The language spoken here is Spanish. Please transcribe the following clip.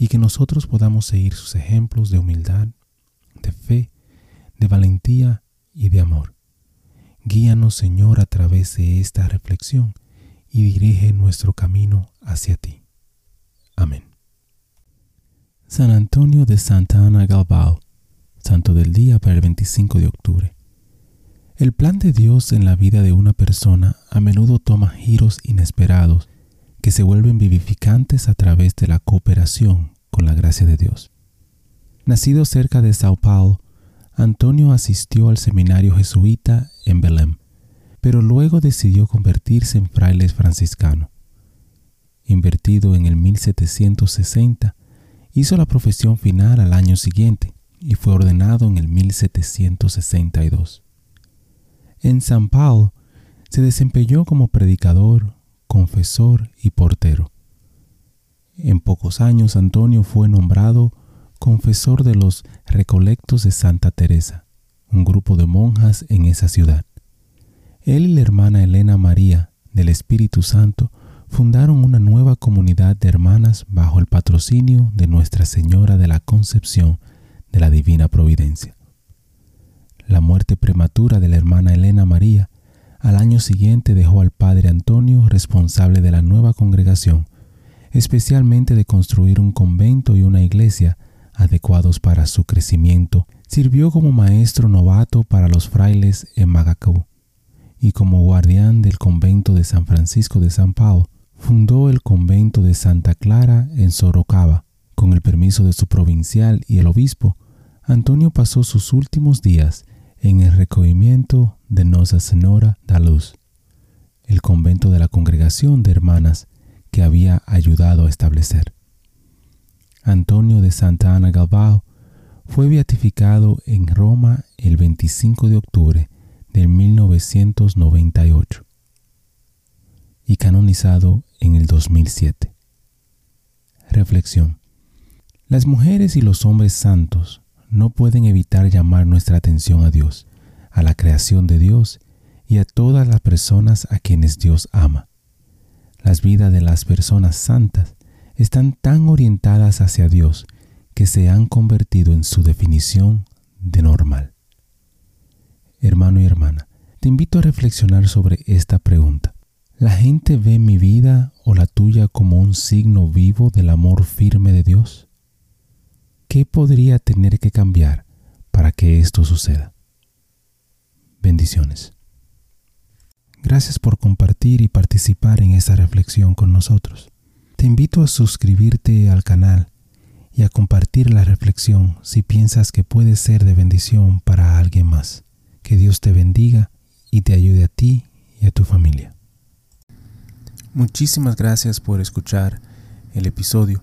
y que nosotros podamos seguir sus ejemplos de humildad, de fe, de valentía y de amor. Guíanos, Señor, a través de esta reflexión y dirige nuestro camino hacia ti. Amén. San Antonio de Santa Ana Galbao, Santo del Día para el 25 de octubre. El plan de Dios en la vida de una persona a menudo toma giros inesperados que se vuelven vivificantes a través de la cooperación con la gracia de Dios. Nacido cerca de Sao Paulo, Antonio asistió al seminario jesuita en Belém pero luego decidió convertirse en fraile franciscano. Invertido en el 1760, hizo la profesión final al año siguiente y fue ordenado en el 1762. En San Paulo se desempeñó como predicador, confesor y portero. En pocos años Antonio fue nombrado confesor de los Recolectos de Santa Teresa, un grupo de monjas en esa ciudad. Él y la hermana Elena María del Espíritu Santo fundaron una nueva comunidad de hermanas bajo el patrocinio de Nuestra Señora de la Concepción de la Divina Providencia. La muerte prematura de la hermana Elena María al año siguiente dejó al padre Antonio responsable de la nueva congregación, especialmente de construir un convento y una iglesia adecuados para su crecimiento. Sirvió como maestro novato para los frailes en Magacú y como guardián del convento de San Francisco de San Pao, fundó el convento de Santa Clara en Sorocaba. Con el permiso de su provincial y el obispo, Antonio pasó sus últimos días en el recogimiento de Nosa Senora da Luz, el convento de la congregación de hermanas que había ayudado a establecer. Antonio de Santa Ana Galbao fue beatificado en Roma el 25 de octubre de 1998 y canonizado en el 2007. Reflexión. Las mujeres y los hombres santos no pueden evitar llamar nuestra atención a Dios, a la creación de Dios y a todas las personas a quienes Dios ama. Las vidas de las personas santas están tan orientadas hacia Dios que se han convertido en su definición de normal. Hermano y hermana, te invito a reflexionar sobre esta pregunta. ¿La gente ve mi vida o la tuya como un signo vivo del amor firme de Dios? ¿Qué podría tener que cambiar para que esto suceda? Bendiciones. Gracias por compartir y participar en esta reflexión con nosotros. Te invito a suscribirte al canal y a compartir la reflexión si piensas que puede ser de bendición para alguien más. Que Dios te bendiga y te ayude a ti y a tu familia. Muchísimas gracias por escuchar el episodio.